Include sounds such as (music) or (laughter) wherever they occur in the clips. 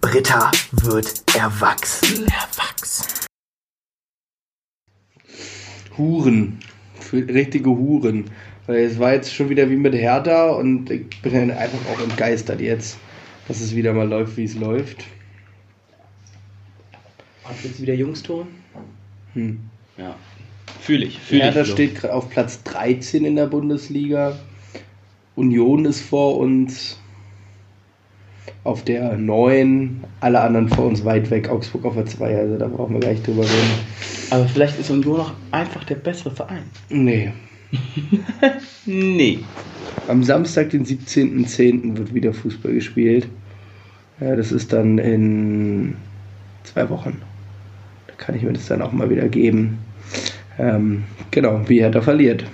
Britta wird erwachsen. Erwachsen. Huren. Richtige Huren. Weil es war jetzt schon wieder wie mit Hertha und ich bin einfach auch entgeistert jetzt, dass es wieder mal läuft, wie es läuft. Und jetzt wieder Jungston? Hm. Ja. Fühle ich. Fühl Hertha ich, steht gerade auf Platz 13 in der Bundesliga. Union ist vor uns auf der 9. Alle anderen vor uns weit weg. Augsburg auf der 2. Also da brauchen wir gar nicht drüber reden. Aber vielleicht ist Union noch einfach der bessere Verein. Nee. (laughs) Nee. Am Samstag, den 17.10. wird wieder Fußball gespielt. Ja, das ist dann in zwei Wochen. Da kann ich mir das dann auch mal wieder geben. Ähm, genau, wie Hertha verliert.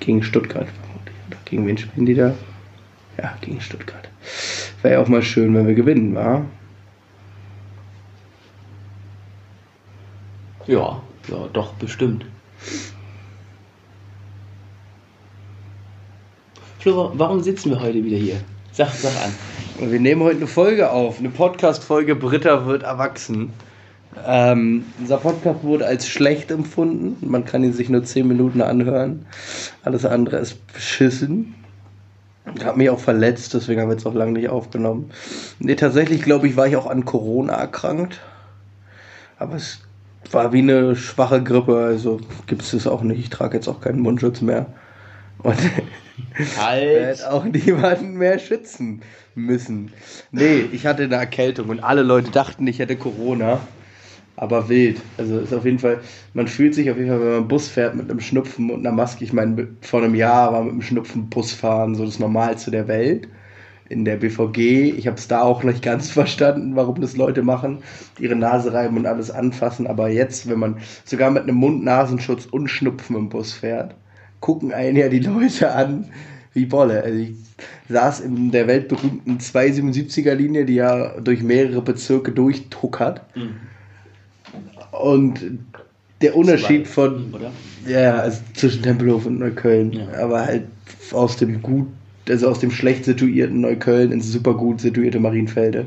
Gegen Stuttgart. gegen wen spielen die da? Ja, gegen Stuttgart. Wäre ja auch mal schön, wenn wir gewinnen, wa? Ja, ja, doch, bestimmt. Flo, warum sitzen wir heute wieder hier? Sag, sag an. Wir nehmen heute eine Folge auf, eine Podcast-Folge Britta wird erwachsen. Ähm, unser Podcast wurde als schlecht empfunden. Man kann ihn sich nur 10 Minuten anhören. Alles andere ist beschissen. Ich habe mich auch verletzt, deswegen haben wir jetzt auch lange nicht aufgenommen. Nee, tatsächlich glaube ich, war ich auch an Corona erkrankt. Aber es war wie eine schwache Grippe, also gibt es das auch nicht. Ich trage jetzt auch keinen Mundschutz mehr. Und (laughs) Halt. auch niemanden mehr schützen müssen. Nee, ich hatte eine Erkältung und alle Leute dachten, ich hätte Corona. Aber wild. Also ist auf jeden Fall, man fühlt sich auf jeden Fall, wenn man Bus fährt mit einem Schnupfen und einer Maske. Ich meine, vor einem Jahr war mit einem Schnupfen Bus fahren so das Normalste der Welt. In der BVG. Ich habe es da auch nicht ganz (laughs) verstanden, warum das Leute machen. Ihre Nase reiben und alles anfassen. Aber jetzt, wenn man sogar mit einem Mund-Nasenschutz und Schnupfen im Bus fährt, gucken einen ja die Leute an wie Bolle. Also ich saß in der weltberühmten 277er Linie, die ja durch mehrere Bezirke durchtuckert. Und der Unterschied von Oder? ja, also zwischen Tempelhof und Neukölln, Ja. aber halt aus dem gut, also aus dem schlecht situierten Neukölln ins super gut situierte Marienfelde.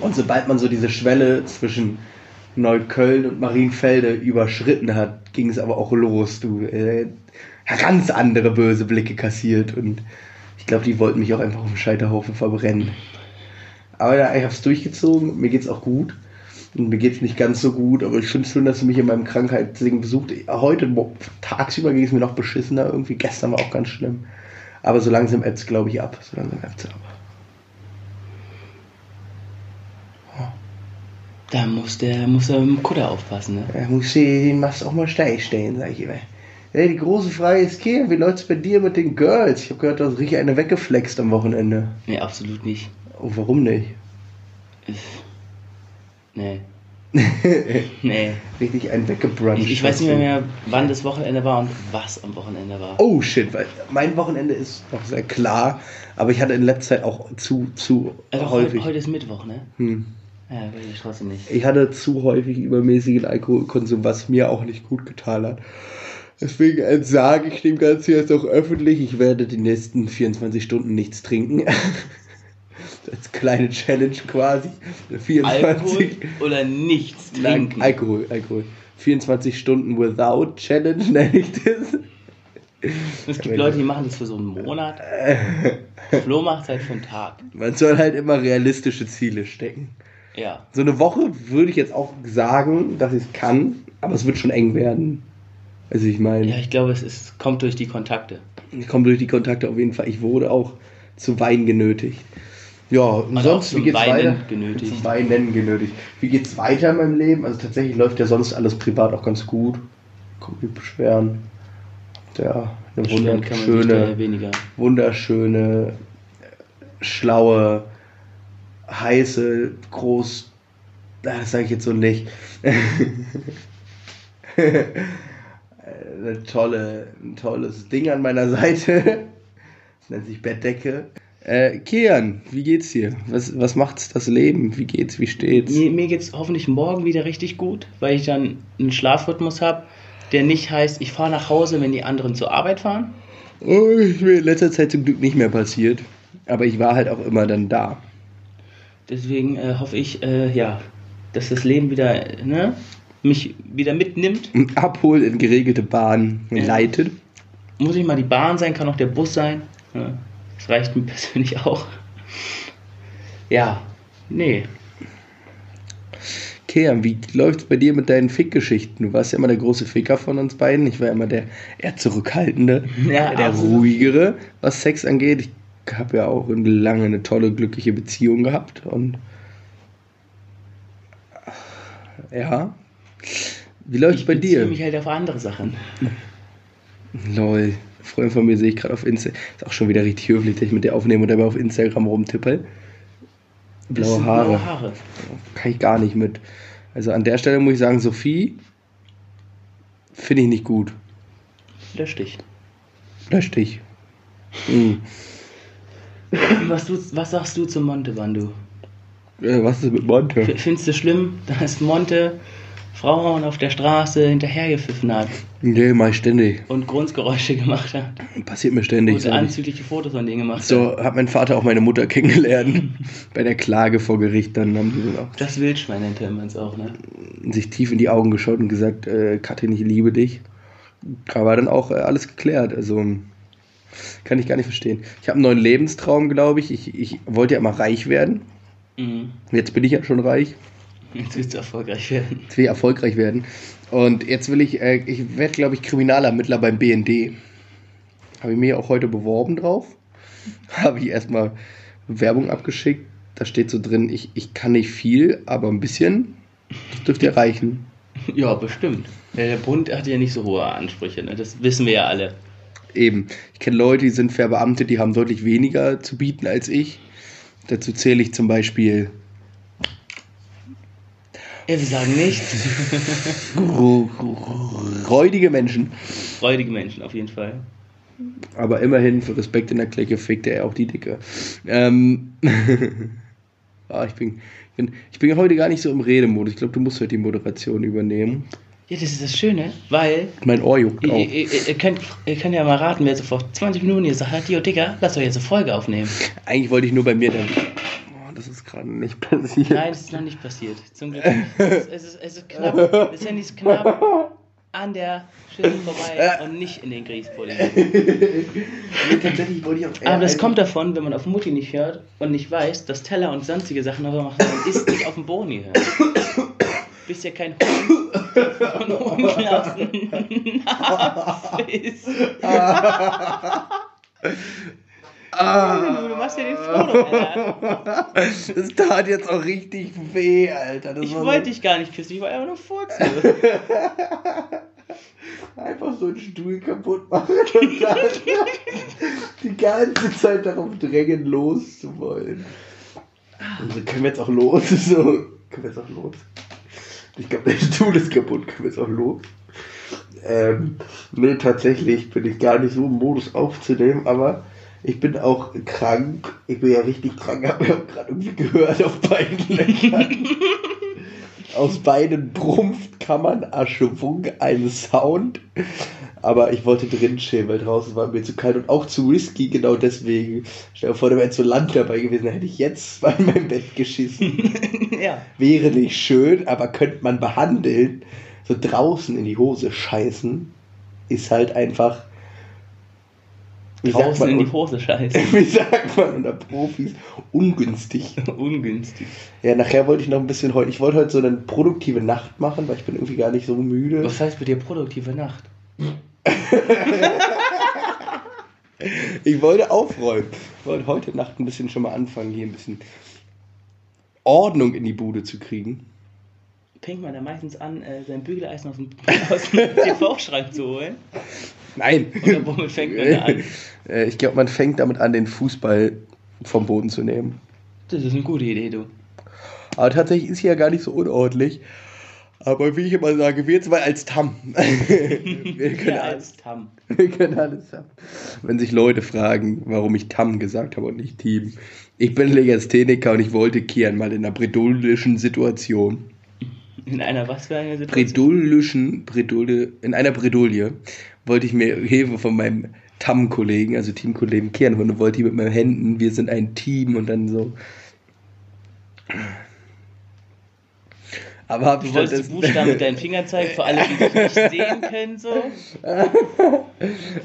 Und sobald man so diese Schwelle zwischen Neukölln und Marienfelde überschritten hat, ging es aber auch los. Du, äh, ganz andere böse Blicke kassiert und ich glaube, die wollten mich auch einfach auf dem Scheiterhaufen verbrennen. Aber ja, ich habe es durchgezogen, mir geht's auch gut. Mir geht's nicht ganz so gut, aber ich finde es schön, dass du mich in meinem Krankheitsding besucht. Heute tagsüber ging es mir noch beschissener irgendwie. Gestern war auch ganz schlimm. Aber so langsam ebbt's, glaube ich, ab. So langsam ebbt's ab. Da muss der, muss er mit dem Kutter aufpassen, ne? Ja, muss ich den Mast auch mal steil stellen, sag ich immer. Ey, die große Frage ist, Kian, wie läuft's bei dir mit den Girls? Ich habe gehört, du hast richtig eine weggeflext am Wochenende. Nee, absolut nicht. Oh, warum nicht? Nee. (laughs) nee. Richtig ein weggebruncht. Ich, ich weiß nicht mehr, mehr, wann das Wochenende war und was am Wochenende war. Oh shit, weil mein Wochenende ist noch sehr klar, aber ich hatte in letzter Zeit auch zu, zu also häufig. heute, heute ist Mittwoch, ne? Hm. Ja, ich trotzdem nicht. Ich hatte zu häufig übermäßigen Alkoholkonsum, was mir auch nicht gut getan hat. Deswegen entsage ich dem Ganzen jetzt auch öffentlich, ich werde die nächsten 24 Stunden nichts trinken. (laughs) Als kleine Challenge quasi. 24 Alkohol oder nichts Nein, trinken. Alkohol, Alkohol. 24 Stunden without Challenge (laughs) nenne ich das. es gibt Leute, die machen das für so einen Monat. (laughs) Flo macht es halt für einen Tag. Man soll halt immer realistische Ziele stecken. Ja. So eine Woche würde ich jetzt auch sagen, dass ich es kann, aber es wird schon eng werden. Also ich meine, Ja, ich glaube, es ist, kommt durch die Kontakte. ich komme durch die Kontakte auf jeden Fall. Ich wurde auch zu Wein genötigt. Ja, und auch sonst, wie geht's Weinen weiter? genötigt. Zum Weinen genötigt. Wie geht's weiter in meinem Leben? Also tatsächlich läuft ja sonst alles privat auch ganz gut. Kann mich beschweren. Ja, eine Beschweren wunderschöne, wunderschöne, schlaue, heiße, groß. Das sage ich jetzt so nicht. (laughs) Eine tolle, ein tolles Ding an meiner Seite. (laughs) Das nennt sich Bettdecke. Äh, Kian, wie geht's dir? Was, was macht's das Leben? Wie geht's? Wie steht's? Mir, mir geht es hoffentlich morgen wieder richtig gut, weil ich dann einen Schlafrhythmus habe, der nicht heißt, ich fahre nach Hause, wenn die anderen zur Arbeit fahren. Oh, ist mir in letzter Zeit zum Glück nicht mehr passiert. Aber ich war halt auch immer dann da. Deswegen äh, hoffe ich, äh, ja, dass das Leben wieder, ne, mich wieder mitnimmt. Abhol in geregelte Bahn Ja. leitet. Muss nicht mal die Bahn sein, kann auch der Bus sein. Ja, das reicht mir (laughs) persönlich auch. Ja, nee. Kean, wie läuft's bei dir mit deinen Fickgeschichten? Du warst ja immer der große Ficker von uns beiden. Ich war immer der eher zurückhaltende, (laughs) Ja, der absolut. ruhigere, was Sex angeht. Ich habe ja auch lange eine tolle, glückliche Beziehung gehabt und ja. Wie läuft's Ich bei beziehe dir? mich halt auf andere Sachen. Lol. Ein Freund von mir sehe ich gerade auf Insta. Ist auch schon wieder richtig höflich, dass ich mit dir aufnehme und dabei auf Instagram rumtippe. Das Blaue Haare. Blaue Haare. Kann ich gar nicht mit. Also an der Stelle muss ich sagen, Sophie finde ich nicht gut. Lösch dich. Lösch dich. Hm. (laughs) Was, du, was sagst du zu Monte, Bandu? Äh, was ist mit Monte? Findest du schlimm, dass Monte Frauen auf der Straße hinterhergepfiffen hat Nee, mach ich ständig. und Grundgeräusche gemacht hat Passiert mir ständig. und So, anzügliche Fotos von denen gemacht hat? so hat mein Vater auch meine Mutter kennengelernt. (laughs) Bei der Klage vor Gericht, dann haben die dann auch Das Wildschwein nennt man es auch, ne? sich tief in die Augen geschaut und gesagt, äh, Katrin, ich liebe dich. Da war dann auch äh, alles geklärt. Also kann ich gar nicht verstehen. Ich habe einen neuen Lebenstraum, glaube ich. ich. Ich wollte ja immer reich werden. Mhm. Jetzt bin ich ja schon reich. Jetzt willst du erfolgreich werden. Jetzt will ich erfolgreich werden. Und jetzt will ich, äh, ich werde, glaube ich, Kriminalermittler beim BND. Habe ich mich auch heute beworben drauf. (laughs) Habe ich erstmal Werbung abgeschickt. Da steht so drin, ich, ich kann nicht viel, aber ein bisschen. Das dürfte ja reichen. (laughs) Ja, bestimmt. Der Bund hat ja nicht so hohe Ansprüche, ne? Das wissen wir ja alle. Eben. Ich kenne Leute, die sind verbeamtet, die haben deutlich weniger zu bieten als ich. Dazu zähle ich zum Beispiel Ja, wir sagen nicht. ru- (laughs) räudige Menschen. Freudige Menschen auf jeden Fall. Aber immerhin für Respekt in der Clique fickt er auch die Dicke. Ähm, (laughs) ah, ich, bin, ich, bin, ich bin heute gar nicht so im Redemodus. Ich glaube, du musst heute die Moderation übernehmen. Ja, das ist das Schöne, weil Mein Ohr juckt auch. ihr, ihr, ihr, könnt, ihr könnt ja mal raten, wer so vor 20 Minuten hier sagt, hat, Dio Digga, lass doch jetzt eine Folge aufnehmen. Eigentlich wollte ich nur bei mir dann. Das ist gerade nicht (laughs) passiert. Nein, das ist noch nicht passiert. Zum Glück. Es ist, es ist, es ist knapp. Das Handy ist knapp an der Schüssel vorbei und nicht in den Grießpulli. Tatsächlich wollte ich auch Aber das kommt davon, wenn man auf Mutti nicht hört und nicht weiß, dass Teller und sonstige Sachen noch machen, dann ist nicht auf dem Boden gehört. Bist ja kein Hund von ungelassen. (laughs) (laughs) Ah, Du machst ja den Frodo, Alter. das tat jetzt auch richtig weh, Alter. Das Ich wollte so, dich gar nicht küssen, ich wollte einfach nur furzen. (laughs) einfach so einen Stuhl kaputt machen und dann (laughs) die ganze Zeit darauf drängen, loszuwollen. Also können wir jetzt auch los? (laughs) So, können wir jetzt auch los? Ich glaube, der Stuhl ist kaputt, können wir jetzt auch los? Ähm, nee, tatsächlich bin ich gar nicht so im Modus aufzunehmen, aber ich bin auch krank. Ich bin ja richtig krank, habe ja gerade irgendwie gehört auf beiden Löchern. (laughs) Aus beiden brumpft Kammern Schwung ein Sound. Aber ich wollte drin chillen, weil draußen war mir zu kalt und auch zu risky, genau deswegen. Stell dir vor, da wäre so Land dabei gewesen, da hätte ich jetzt mal in mein Bett geschissen. (laughs) ja. Wäre nicht schön, aber könnte man behandeln. So draußen in die Hose scheißen ist halt einfach. Wie Draußen man, in die Hose scheiße. (laughs) wie sagt man unter Profis? Ungünstig. (laughs) Ungünstig. Ja, nachher wollte ich noch ein bisschen heute. Ich wollte heute so eine produktive Nacht machen, weil ich bin irgendwie gar nicht so müde. Was heißt bei dir produktive Nacht? (laughs) Ich wollte aufräumen. Ich wollte heute Nacht ein bisschen schon mal anfangen, hier ein bisschen Ordnung in die Bude zu kriegen. Fängt man da meistens an, äh, sein Bügeleisen aus dem, aus dem TV-Schrank zu holen? Nein. Oder womit fängt man an? (laughs) Äh, Ich glaube, man fängt damit an, den Fußball vom Boden zu nehmen. Das ist eine gute Idee, du. Aber tatsächlich ist hier ja gar nicht so unordentlich. Aber wie ich immer sage, wir zwei als Tam. (laughs) wir, können Ja, alles, als Tam. (laughs) wir können alles haben. Wenn sich Leute fragen, warum ich Tam gesagt habe und nicht Team. Ich bin Legastheniker und ich wollte Kian mal in einer bredouillischen Situation. In einer was für einer Situation? Bredouillischen, Bredouille, in einer Bredouille wollte ich mir Hilfe von meinem Tam-Kollegen, also Teamkollegen und wollte ich mit meinen Händen, wir sind ein Team und dann so Aber hab Du ich wolltest die das- Buchstaben mit deinen Fingern zeigen, für alle, die dich nicht (laughs) sehen können, so.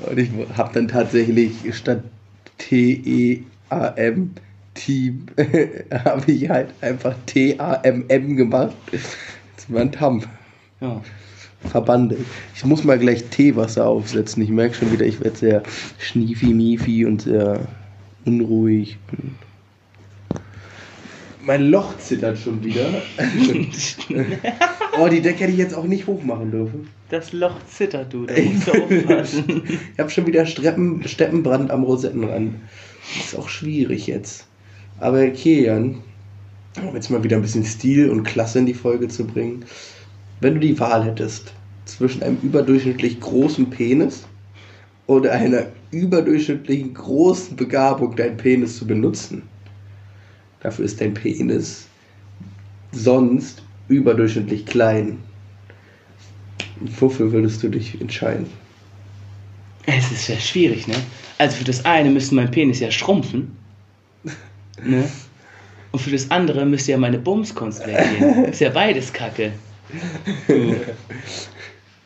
Und ich habe dann tatsächlich statt T-E-A-M Team (laughs) habe ich halt einfach T-A-M-M gemacht. Das war ein Tam. Ja. Verbandelt. Ich muss mal gleich Teewasser aufsetzen. Ich merke schon wieder, ich werde sehr schniefi-miefi und sehr unruhig. Mein Loch zittert schon wieder. (laughs) oh, die Decke hätte ich jetzt auch nicht hochmachen dürfen. Das Loch zittert, du. Da musst du (laughs) aufpassen. Ich habe schon wieder Streppen, Steppenbrand am Rosettenrand. Ist auch schwierig jetzt. Aber okay, Jan, um jetzt mal wieder ein bisschen Stil und Klasse in die Folge zu bringen. Wenn du die Wahl hättest zwischen einem überdurchschnittlich großen Penis oder einer überdurchschnittlichen großen Begabung, deinen Penis zu benutzen, dafür ist dein Penis sonst überdurchschnittlich klein. Wofür würdest du dich entscheiden? Es ist ja schwierig, ne? Also für das eine müsste mein Penis ja schrumpfen. Ne? (laughs) Und für das andere müsste ja meine Bumskunst weggehen. Ist ja beides Kacke. Du.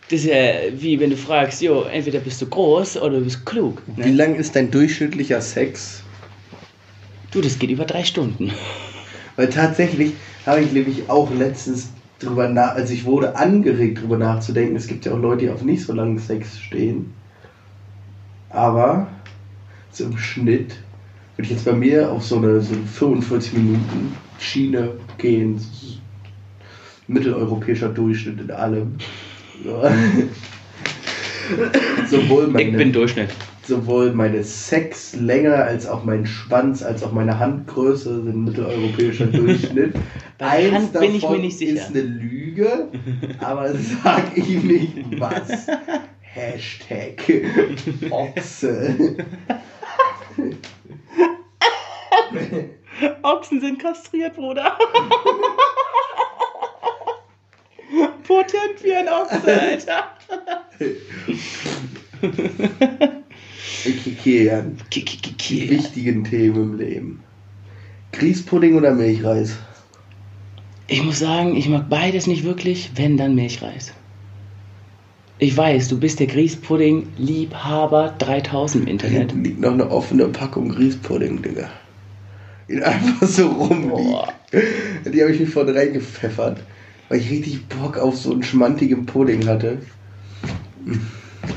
Das ist ja wie wenn du fragst, jo, entweder bist du groß oder du bist klug. Wie Ne? lang ist dein durchschnittlicher Sex? Du, das geht über drei Stunden. Weil tatsächlich habe ich nämlich auch letztens drüber nach, also ich wurde angeregt drüber nachzudenken. Es gibt ja auch Leute, die auf nicht so langen Sex stehen. Aber so im Schnitt würde ich jetzt bei mir auf so eine, so eine 45 Minuten Schiene gehen. Mitteleuropäischer Durchschnitt in allem. So. (laughs) Sowohl meine, Ich bin Durchschnitt. sowohl meine Sexlänge als auch mein Schwanz als auch meine Handgröße sind mitteleuropäischer (laughs) Durchschnitt. Bei Hand bin ich mir nicht sicher. ist eine Lüge, aber (laughs) sag ich nicht was. Hashtag Ochse. Ochsen sind kastriert, Bruder. (laughs) Potent wie ein Ochse, Alter. Jan. Die wichtigen Themen im Leben. Grießpudding oder Milchreis? Ich muss sagen, ich mag beides nicht wirklich, wenn dann Milchreis. Ich weiß, du bist der Grießpudding-Liebhaber 3000 im Internet. Liegt noch eine offene Packung Grießpudding, Digga. Die einfach so rumliegt. Die habe ich mir vorne reingepfeffert, weil ich richtig Bock auf so einen schmantigen Pudding hatte.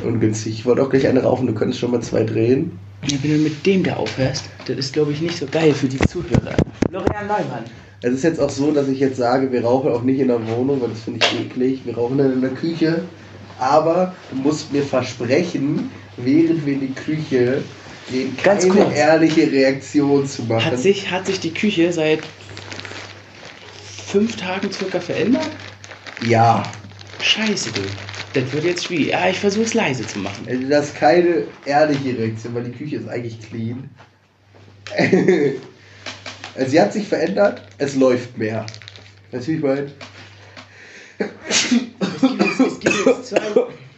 Ungünstig. Ich wollte auch gleich eine rauchen, du könntest schon mal zwei drehen. Ja, wenn du mit dem da aufhörst, das ist, glaube ich, nicht so geil für die Zuhörer. Florian Neumann. Es ist jetzt auch so, dass ich jetzt sage, wir rauchen auch nicht in der Wohnung, weil das finde ich eklig. Wir rauchen dann in der Küche. Aber du musst mir versprechen, während wir in die Küche gehen, Ganz keine kurz. ehrliche Reaktion zu machen. Hat sich, hat sich die Küche seit fünf Tagen circa verändert? ja. Scheiße, du. Das wird jetzt schwierig. Ja, ich versuche es leise zu machen. Also das ist keine ehrliche Reaktion, weil die Küche ist eigentlich clean. (laughs) also sie hat sich verändert, es läuft mehr. Weißt du, wie ich meine? Es gibt, es, gibt jetzt zwei, (laughs)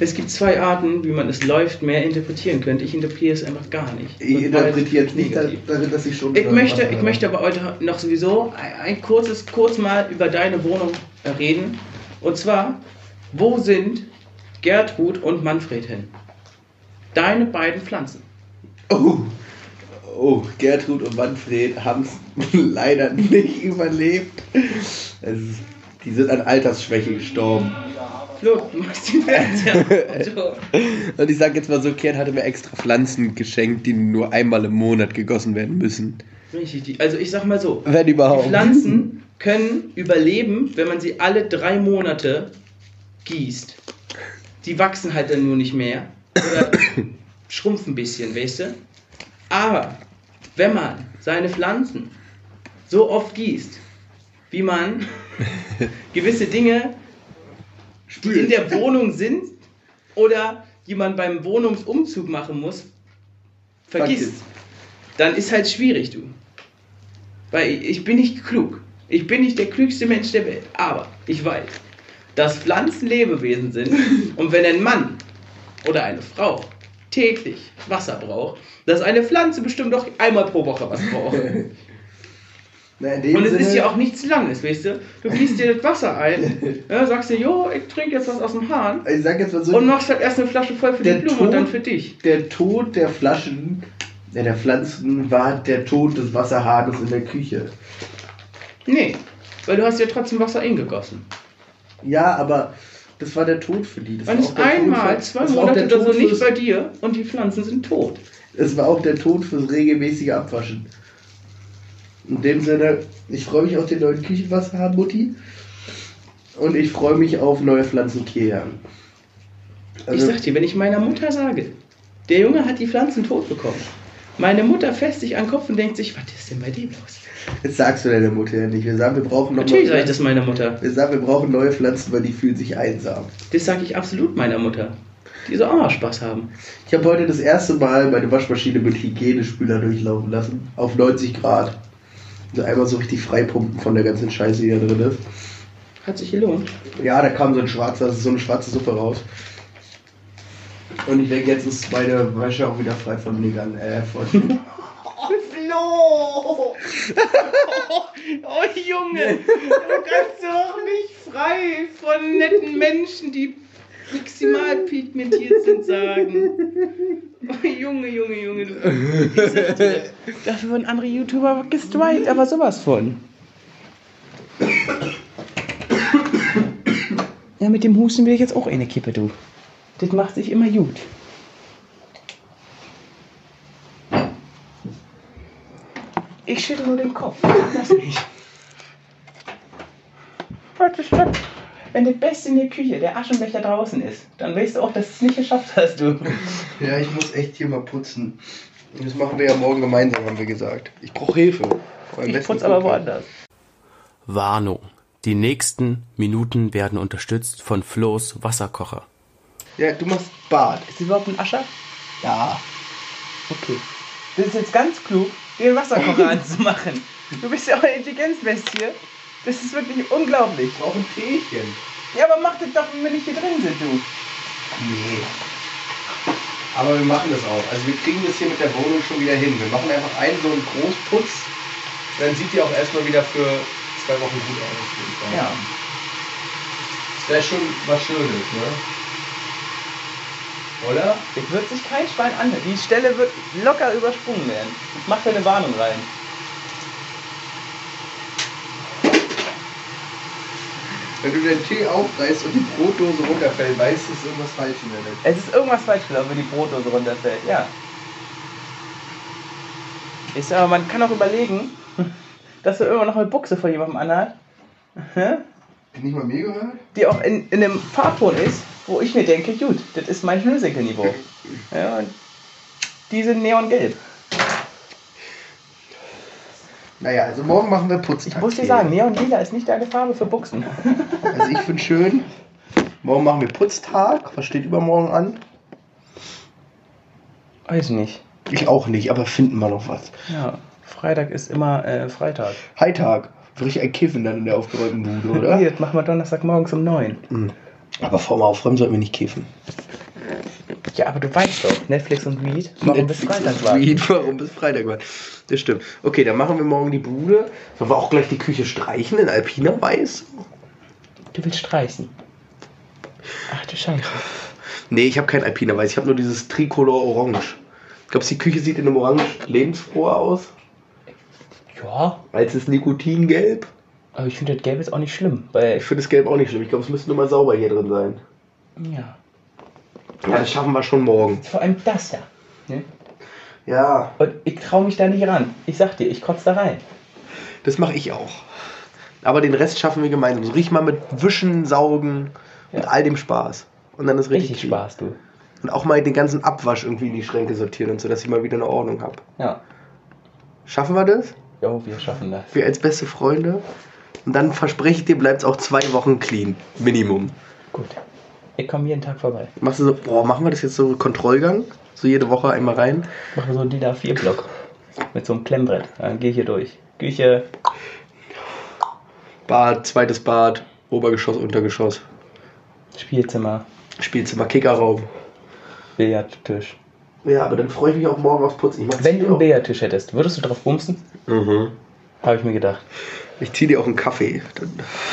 es gibt zwei Arten, wie man es läuft, mehr interpretieren könnte. Ich interpretiere es einfach gar nicht. Ich interpretiere beides nicht darin, dass ich schon. Ich möchte, ich möchte aber heute noch sowieso ein, ein kurzes, kurz mal über deine Wohnung äh, reden. Und zwar, wo sind Gertrud und Manfred hin? Deine beiden Pflanzen. Oh, oh, Gertrud und Manfred haben es (laughs) leider nicht überlebt. Es ist, die sind an Altersschwäche gestorben. Flo, du machst die Fernseher. (laughs) Und ich sag jetzt mal so, Kurt hatte mir extra Pflanzen geschenkt, die nur einmal im Monat gegossen werden müssen. Richtig, also ich sag mal so. Wenn Die überhaupt. Pflanzen können überleben, wenn man sie alle drei Monate gießt. Die wachsen halt dann nur nicht mehr. Oder (coughs) schrumpfen ein bisschen, weißt du? Aber wenn man seine Pflanzen so oft gießt, wie man (laughs) gewisse Dinge, die in der Wohnung sind oder die man beim Wohnungsumzug machen muss, vergisst, dann ist halt schwierig, du. Weil ich, ich bin nicht klug. Ich bin nicht der klügste Mensch der Welt. Aber ich weiß, dass Pflanzen Lebewesen sind. (laughs) Und wenn ein Mann oder eine Frau täglich Wasser braucht, dass eine Pflanze bestimmt doch einmal pro Woche was braucht. (laughs) Na, Und es Sinne, ist ja auch nichts Langes, weißt du? Du gießt dir das Wasser ein, (laughs) ja, sagst dir, jo, ich trinke jetzt was aus dem Hahn Ich sag jetzt mal so, und machst halt erst eine Flasche voll für die Der Blume und dann Tod- für dich. der Tod der Flaschen, ja, der Pflanzen war der Tod des Wasserhahnes in der Küche. Nee, weil du hast ja trotzdem Wasser eingegossen. Ja, aber das war der Tod für die. Das war ist der Tod einmal für- zwei Monate der oder so Tod nicht bei dir und die Pflanzen sind tot. Es war auch der Tod fürs regelmäßige Abwaschen. In dem Sinne, ich freue mich auf den neuen Küchenwasserhahn, Mutti. Und ich freue mich auf neue Pflanzenkehren. ich Also, sag dir, wenn ich meiner Mutter sage, der Junge hat die Pflanzen tot bekommen. Meine Mutter fässt sich an den Kopf und denkt sich, was ist denn bei dem los? jetzt sagst du deiner Mutter ja nicht. Wir sagen, wir brauchen noch Natürlich sage ich das meiner Mutter. Wir sagen, wir brauchen neue Pflanzen, weil die fühlen sich einsam. Das sage ich absolut meiner Mutter. Die soll auch mal Spaß haben. Ich habe heute das erste Mal meine Waschmaschine mit Hygienespüler durchlaufen lassen. Auf 90 Grad. Einmal so richtig freipumpen von der ganzen Scheiße, die da drin ist. Hat sich gelohnt. Ja, da kam so ein schwarzer, so eine schwarze Suppe raus. Und ich denke, jetzt ist meine Wäsche auch wieder frei von Niggern. Äh, von. (laughs) Flo! (laughs) oh Junge, du kannst doch nicht frei von netten Menschen, die maximal pigmentiert sind, sagen. Oh Junge, Junge, Junge, du. Ich sag dir, dafür wurden andere YouTuber gestrikt, aber sowas von. Ja, mit dem Husten will ich jetzt auch eine Kippe, du. Das macht sich immer gut. Ich schüttel nur den Kopf. Lass mich. Warte, stopp. Wenn das Beste in der Küche der Aschenbecher draußen ist, dann weißt du auch, dass du es nicht geschafft hast, du. Ja, ich muss echt hier mal putzen. Das machen wir ja morgen gemeinsam, haben wir gesagt. Ich brauche Hilfe. Ich besten putz aber woanders. Warnung. Die nächsten Minuten werden unterstützt von Flo's Wasserkocher. Ja, du machst Bad. Ist das überhaupt ein Ascher? Ja. Okay. Das ist jetzt ganz klug, den Wasserkocher (laughs) anzumachen. Du bist ja auch eine Intelligenzbestie. Das ist wirklich unglaublich. Ich brauche ein Teechen. Ja, aber mach das doch, wenn wir nicht hier drin sind, du. Nee. Aber wir machen das auch. Also wir kriegen das hier mit der Wohnung schon wieder hin. Wir machen einfach einen so einen Großputz. Dann sieht die auch erstmal wieder für zwei Wochen gut aus. Ja. Das wäre schon was Schönes, ne? Oder? Es wird sich kein Schwein an. Die Stelle wird locker übersprungen werden. Ich mach da eine Warnung rein. Wenn du den Tee aufreißt und die Brotdose runterfällt, weißt du, es ist irgendwas falsch in der Welt. Es ist irgendwas falsch gelaufen, wenn die Brotdose runterfällt. Ja. Ist aber, man kann auch überlegen, (laughs) dass du irgendwann noch eine Buchse von jemandem anhat, (laughs) hä? Nicht mal mir gehört? die auch in, in einem Farbton ist, wo ich mir denke, gut, das ist mein Schnürsenkelniveau. (laughs) Ja, und die sind neongelb. Naja, also morgen machen wir Putztag. Ich muss dir sagen, neonlila ist nicht deine Farbe für Buchsen. Also ich finde schön. Morgen machen wir Putztag. Was steht übermorgen an? Weiß nicht. Ich auch nicht, aber finden wir noch was. Ja, Freitag ist immer äh, Freitag. Hightag. Richtig ein Kiffen dann in der aufgeräumten Bude, oder? Nee, das machen wir Donnerstagmorgens um 9. Mhm. Aber vor mal aufräumen sollten wir nicht kiffen. Ja, aber du weißt doch, Netflix und Weed, warum bis Freitag warten? Weed, Warum bis Freitag warten? Das stimmt. Okay, dann machen wir morgen die Bude. Sollen wir auch gleich die Küche streichen in Alpina Weiß? Du willst streichen. Ach du Scheiße. Nee, ich habe kein Alpina Weiß. Ich habe nur dieses Tricolor Orange. Glaubst du, die Küche sieht in einem Orange lebensfroher aus? Ja, Als das Nikotingelb? aber ich finde das Gelb ist auch nicht schlimm, weil, Ich finde das Gelb auch nicht schlimm. Ich glaube, es müsste nur mal sauber hier drin sein. ja, Ja, das schaffen wir schon morgen. vor allem das da. Ne? Ja, Und ich traue mich da nicht ran. Ich sag dir, ich kotze da rein. das mache ich auch. Aber den Rest schaffen wir gemeinsam. So richtig mal mit Wischen, Saugen und Ja. all dem Spaß. Und dann ist richtig, Richtig. Spaß, du. Und auch mal den ganzen Abwasch irgendwie in die Schränke sortieren und so, dass ich mal wieder eine Ordnung habe. Ja. Schaffen wir das? Jo, wir schaffen das. Wir als beste Freunde. Und dann verspreche ich dir, bleibt es auch zwei Wochen clean. Minimum. Gut. Ich komme jeden Tag vorbei. Machst du so, boah, machen wir das jetzt so Kontrollgang? So jede Woche einmal rein? Mache so einen DIN A4-Block. Mit so einem Klemmbrett. Dann gehe ich hier durch. Küche, Bad, zweites Bad, Obergeschoss, Untergeschoss, Spielzimmer, Spielzimmer, Kickerraum. Billardtisch. Ja, aber dann freue ich mich auch morgen aufs Putzen. Ich mach's Wenn du einen. Billardtisch hättest, würdest du drauf bumsen? Mhm. Habe ich mir gedacht. Ich ziehe dir auch einen Kaffee.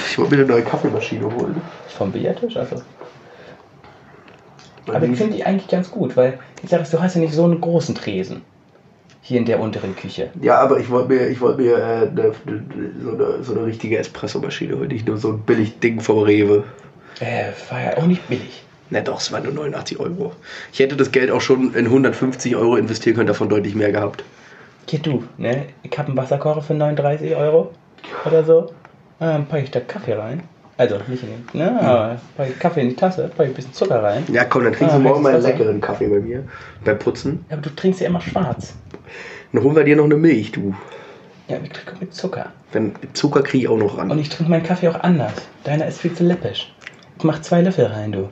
Ich wollte mir eine neue Kaffeemaschine holen. Vom Billardtisch, also. Aber ich finde die eigentlich ganz gut, weil ich sage, du hast ja nicht so einen großen Tresen. Hier in der unteren Küche. Ja, aber ich wollte mir, ich wollte mir äh, ne, ne, so, eine, so eine richtige Espressomaschine holen, nicht nur so ein billig Ding vom Rewe. Äh, war ja auch nicht billig. Ne, doch, es waren nur 89 Euro. Ich hätte das Geld auch schon in 150 Euro investieren können, davon deutlich mehr gehabt. Hier du, ne? Ich habe einen Wasserkocher für 39 Euro oder so. Ah, Dann packe ich da Kaffee rein. Also nicht in den, ne? Aber ich Kaffee in die Tasse, ich ein bisschen Zucker rein. Ja, komm, dann trinkst Ah, du morgen mal einen Wasser. leckeren Kaffee bei mir. Beim Putzen. Ja, aber du trinkst ja immer schwarz. Dann holen wir dir noch eine Milch, du. Ja, ich trinke mit Zucker. Wenn Zucker kriege ich auch noch ran. Und ich trinke meinen Kaffee auch anders. Deiner ist viel zu läppisch. Ich mach zwei Löffel rein, du.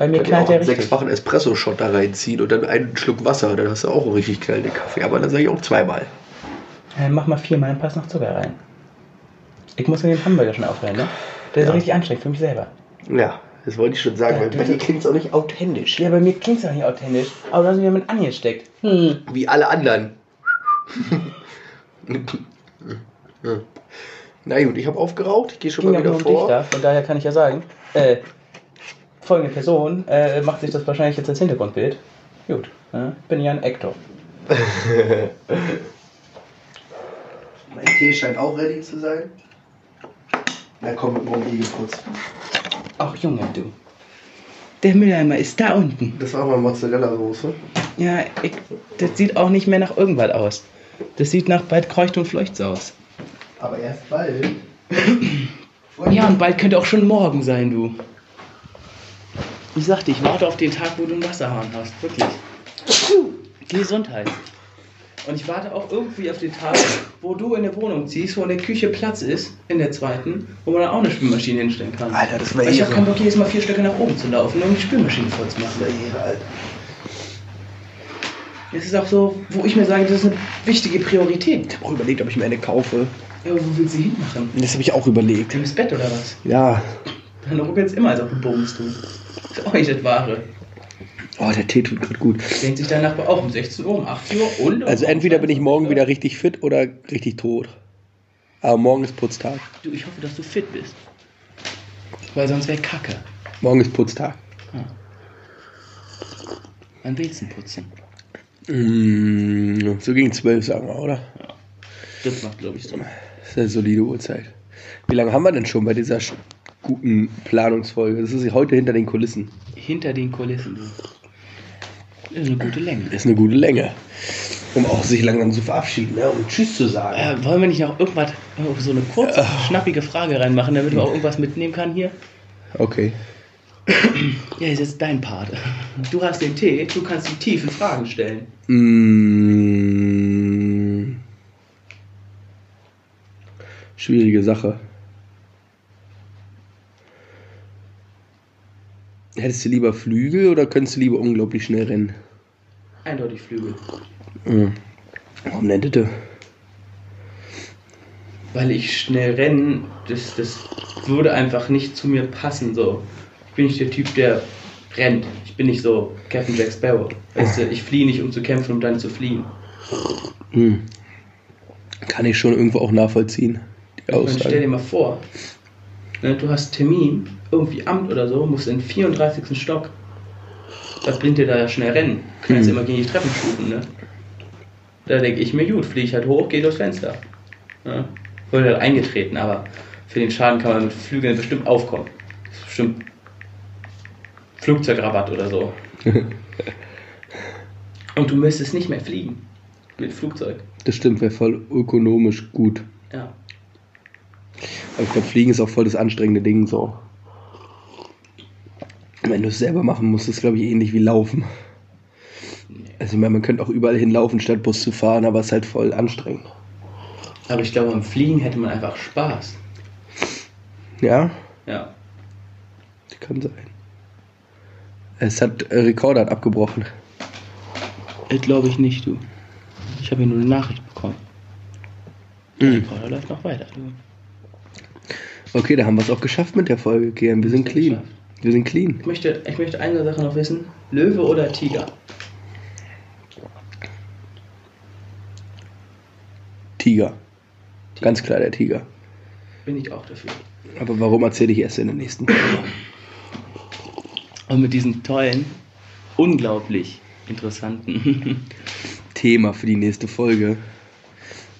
Bei mir ja auch knallt der einen richtig. sechsfachen Espresso-Shot da reinziehen und dann einen Schluck Wasser. Dann hast du auch einen richtig knallenden Kaffee. Aber dann sage ich auch zweimal. Ja, mach mal viermal, dann passt noch Zucker rein. Ich muss mir den Hamburger schon aufhören, ne? Der ist Ja. richtig anstrengend für mich selber. Ja, das wollte ich schon sagen, Ja, weil du- bei dir klingt es auch nicht authentisch. Ja, bei mir klingt's auch nicht authentisch. Aber du hast mich ja mit angesteckt. Hm. Wie alle anderen. Na gut, ich habe aufgeraucht. Ich gehe schon Ging mal wieder um dich vor. da, von daher kann ich ja sagen, äh, folgende Person äh, macht sich das wahrscheinlich jetzt als Hintergrundbild. Gut, äh, bin ja ein Actor. (laughs) Mein Tee scheint auch ready zu sein. Na komm, mit morgen eh geputzt. Ach Junge, du. Der Mülleimer ist da unten. Das war mal Mozzarella-Soße. Ja, ich, das sieht auch nicht mehr nach irgendwas aus. Das sieht nach bald Kreucht und Fleuchts aus. Aber erst bald. (clears throat) Ja, und bald könnte auch schon morgen sein, du. Ich sagte, ich warte auf den Tag, wo du einen Wasserhahn hast. Wirklich. Gesundheit. Und ich warte auch irgendwie auf den Tag, wo du in der Wohnung ziehst, wo in der Küche Platz ist, in der zweiten, wo man dann auch eine Spülmaschine hinstellen kann. Alter, das wär Weil ich habe keinen Bock, jedes Mal vier Stöcke nach oben zu laufen, um die Spülmaschine voll zu machen. Alter. Das ist auch so, wo ich mir sage, das ist eine wichtige Priorität. Ich habe auch überlegt, ob ich mir eine kaufe. Ja, wo willst du hinmachen? Das habe ich auch überlegt. Ins Bett oder was? Ja. Dann ruckelt's immer, als ob du bummst, du. Ist auch nicht das Wahre. Oh, der Tee tut gerade gut. Denkt sich dein Nachbar auch um 16 Uhr, um 8 Uhr und. um Also entweder bin ich 22 morgen Uhr. wieder richtig fit oder richtig tot. Aber morgen ist Putztag. Du, ich hoffe, dass du fit bist. Weil sonst wäre Kacke. Morgen ist Putztag. Wann willst du putzen? Mm, so gegen zwölf, sagen wir, oder? Das macht, glaube ich, so. Das ist eine solide Uhrzeit. Wie lange haben wir denn schon bei dieser guten Planungsfolge? Das ist heute hinter den Kulissen. Hinter den Kulissen, ist eine gute Länge. Das ist eine gute Länge. Um auch sich langsam zu verabschieden, ne? um Tschüss zu sagen. Äh, wollen wir nicht noch irgendwas, oh, so eine kurze, schnappige Frage reinmachen, damit man auch irgendwas mitnehmen kann hier? Okay. (clears throat) Ja, ist jetzt dein Part. Du hast den Tee, du kannst die tiefen Fragen stellen. Mm, schwierige Sache. Hättest du lieber Flügel oder könntest du lieber unglaublich schnell rennen? Eindeutig Flügel. Mhm. Warum nennt du? Weil ich schnell rennen, das, das würde einfach nicht zu mir passen. So. Ich bin nicht der Typ, der rennt. Ich bin nicht so Captain Jack Sparrow. Weißt du, ich fliehe nicht, um zu kämpfen, um dann zu fliehen. Hm. Kann ich schon irgendwo auch nachvollziehen. Die Und stell dir Aussage. mal vor, ne, du hast Termin, irgendwie Amt oder so, musst in den 34. Stock. Was bringt dir da ja schnell rennen? Knallst Hm. immer gegen die Treppenstufen, ne? Da denke ich mir, gut, fliege ich halt hoch, gehe durchs Fenster. Ja. Wurde halt eingetreten, aber für den Schaden kann man mit Flügeln bestimmt aufkommen. Das ist bestimmt Flugzeugrabatt oder so. (laughs) Und du müsstest nicht mehr fliegen. Mit Flugzeug. Das stimmt, wäre voll ökonomisch gut. Ja. Aber ich glaube, Fliegen ist auch voll das anstrengende Ding so. Wenn du es selber machen musst, ist es, glaube ich, ähnlich wie Laufen. Also ich meine, man könnte auch überall hinlaufen, statt Bus zu fahren, aber es ist halt voll anstrengend. Aber ich glaube, am Fliegen hätte man einfach Spaß. Ja, Ja. kann sein. Es hat, äh, Rekorder hat abgebrochen. Das glaube ich nicht, du. Ich habe hier nur eine Nachricht bekommen. Der Mhm. Rekorder läuft noch weiter, du. Okay, da haben wir es auch geschafft mit der Folge, Kian. Wir sind clean. geschafft. Wir sind clean. Ich möchte, ich möchte eine Sache noch wissen. Löwe oder Tiger? Tiger. Ganz klar der Tiger. Bin ich auch dafür. Aber warum erzähle ich erst in der nächsten Folge? Und mit diesen tollen, unglaublich interessanten. Thema für die nächste Folge.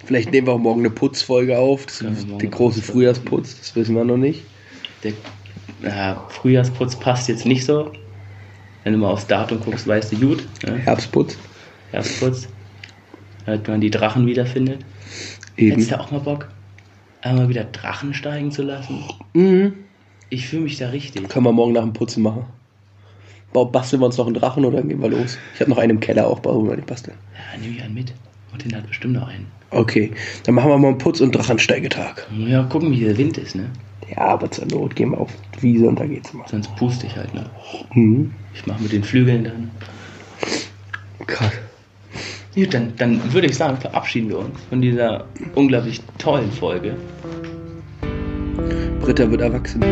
Vielleicht nehmen wir auch morgen eine Putzfolge auf. Das ist der große Frühjahrsputz, das wissen wir noch nicht. Der äh, Frühjahrsputz passt jetzt nicht so. Wenn du mal aufs Datum guckst, weißt du gut. Ne? Herbstputz. Herbstputz. Damit man die Drachen wiederfindet. Eben. Hättest du auch mal Bock, einmal wieder Drachen steigen zu lassen? Mhm. Ich fühle mich da richtig. Können wir morgen nach dem Putzen machen. Basteln wir uns noch einen Drachen oder gehen wir los? Ich habe noch einen im Keller auch, bauen wir den basteln. Ja, nehme ich einen mit. Und den hat bestimmt noch einen. Okay, dann machen wir mal einen Putz- und Drachensteigetag. Ja, gucken, wie der Wind ist, ne? Ja, aber zur Not gehen wir auf die Wiese und da geht's mal. Sonst puste ich halt, ne? Mhm. Ich mache mit den Flügeln dann. Krass. Gut, dann, dann würde ich sagen, verabschieden wir uns von dieser unglaublich tollen Folge. Britta wird erwachsen.